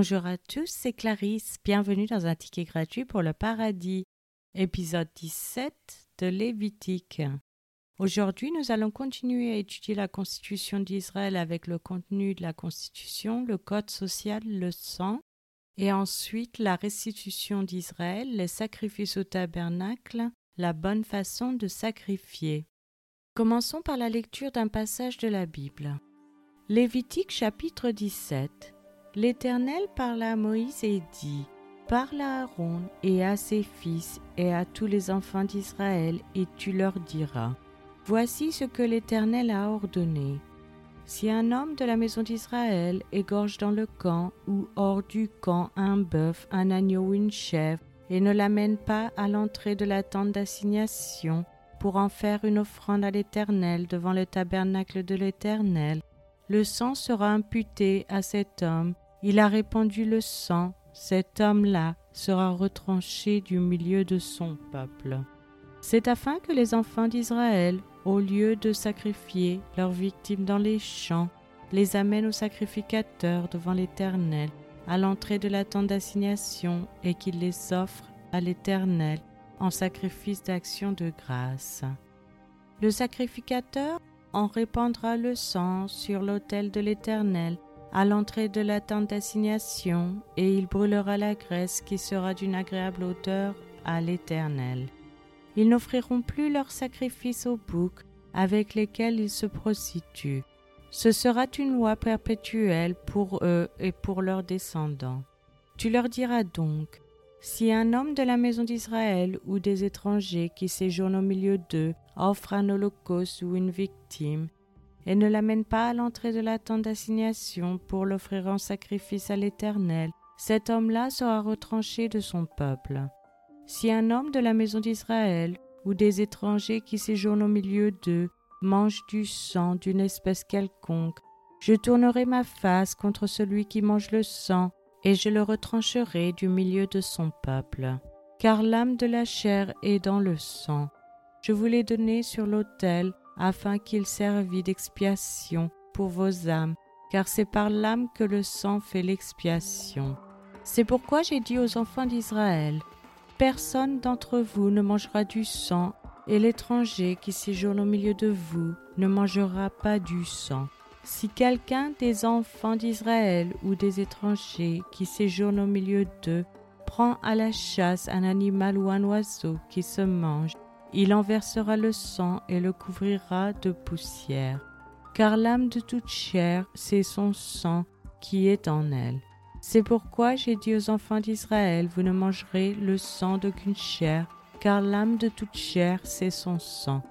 Bonjour à tous, c'est Clarisse. Bienvenue dans un ticket gratuit pour le paradis, épisode 17 de Lévitique. Aujourd'hui, nous allons continuer à étudier la Constitution d'Israël avec le contenu de la Constitution, le code social, le sang, et ensuite la restitution d'Israël, les sacrifices au tabernacle, la bonne façon de sacrifier. Commençons par la lecture d'un passage de la Bible. Lévitique chapitre 17 L'Éternel parla à Moïse et dit Parle à Aaron et à ses fils et à tous les enfants d'Israël, et tu leur diras Voici ce que l'Éternel a ordonné. Si un homme de la maison d'Israël égorge dans le camp ou hors du camp un bœuf, un agneau ou une chèvre, et ne l'amène pas à l'entrée de la tente d'assignation, pour en faire une offrande à l'Éternel devant le tabernacle de l'Éternel, le sang sera imputé à cet homme. Il a répandu le sang, cet homme-là sera retranché du milieu de son peuple. C'est afin que les enfants d'Israël, au lieu de sacrifier leurs victimes dans les champs, les amènent au sacrificateur devant l'Éternel, à l'entrée de la tente d'assignation, et qu'ils les offrent à l'Éternel en sacrifice d'action de grâce. Le sacrificateur on répandra le sang sur l'autel de l'Éternel à l'entrée de la tente d'assignation, et il brûlera la graisse qui sera d'une agréable odeur à l'Éternel. Ils n'offriront plus leurs sacrifices aux boucs avec lesquels ils se prostituent. Ce sera une loi perpétuelle pour eux et pour leurs descendants. Tu leur diras donc, si un homme de la maison d'Israël ou des étrangers qui séjournent au milieu d'eux offre un holocauste ou une victime, et ne l'amène pas à l'entrée de la tente d'assignation pour l'offrir en sacrifice à l'Éternel, cet homme-là sera retranché de son peuple. Si un homme de la maison d'Israël ou des étrangers qui séjournent au milieu d'eux mange du sang d'une espèce quelconque, je tournerai ma face contre celui qui mange le sang et je le retrancherai du milieu de son peuple. Car l'âme de la chair est dans le sang. Je vous l'ai donné sur l'autel afin qu'il servît d'expiation pour vos âmes, car c'est par l'âme que le sang fait l'expiation. C'est pourquoi j'ai dit aux enfants d'Israël, Personne d'entre vous ne mangera du sang, et l'étranger qui séjourne au milieu de vous ne mangera pas du sang. Si quelqu'un des enfants d'Israël ou des étrangers qui séjournent au milieu d'eux prend à la chasse un animal ou un oiseau qui se mange, il en versera le sang et le couvrira de poussière. Car l'âme de toute chair, c'est son sang qui est en elle. C'est pourquoi j'ai dit aux enfants d'Israël, vous ne mangerez le sang d'aucune chair, car l'âme de toute chair, c'est son sang.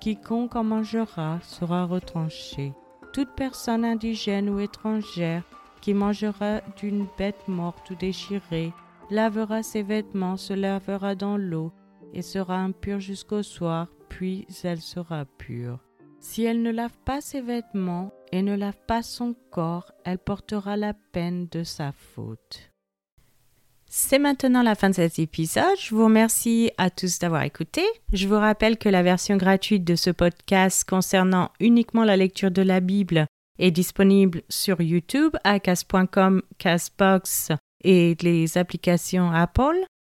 Quiconque en mangera sera retranché. Toute personne indigène ou étrangère qui mangera d'une bête morte ou déchirée lavera ses vêtements, se lavera dans l'eau et sera impure jusqu'au soir, puis elle sera pure. Si elle ne lave pas ses vêtements et ne lave pas son corps, elle portera la peine de sa faute. C'est maintenant la fin de cet épisode. Je vous remercie à tous d'avoir écouté. Je vous rappelle que la version gratuite de ce podcast concernant uniquement la lecture de la Bible est disponible sur YouTube, à cas.com, Casbox et les applications Apple.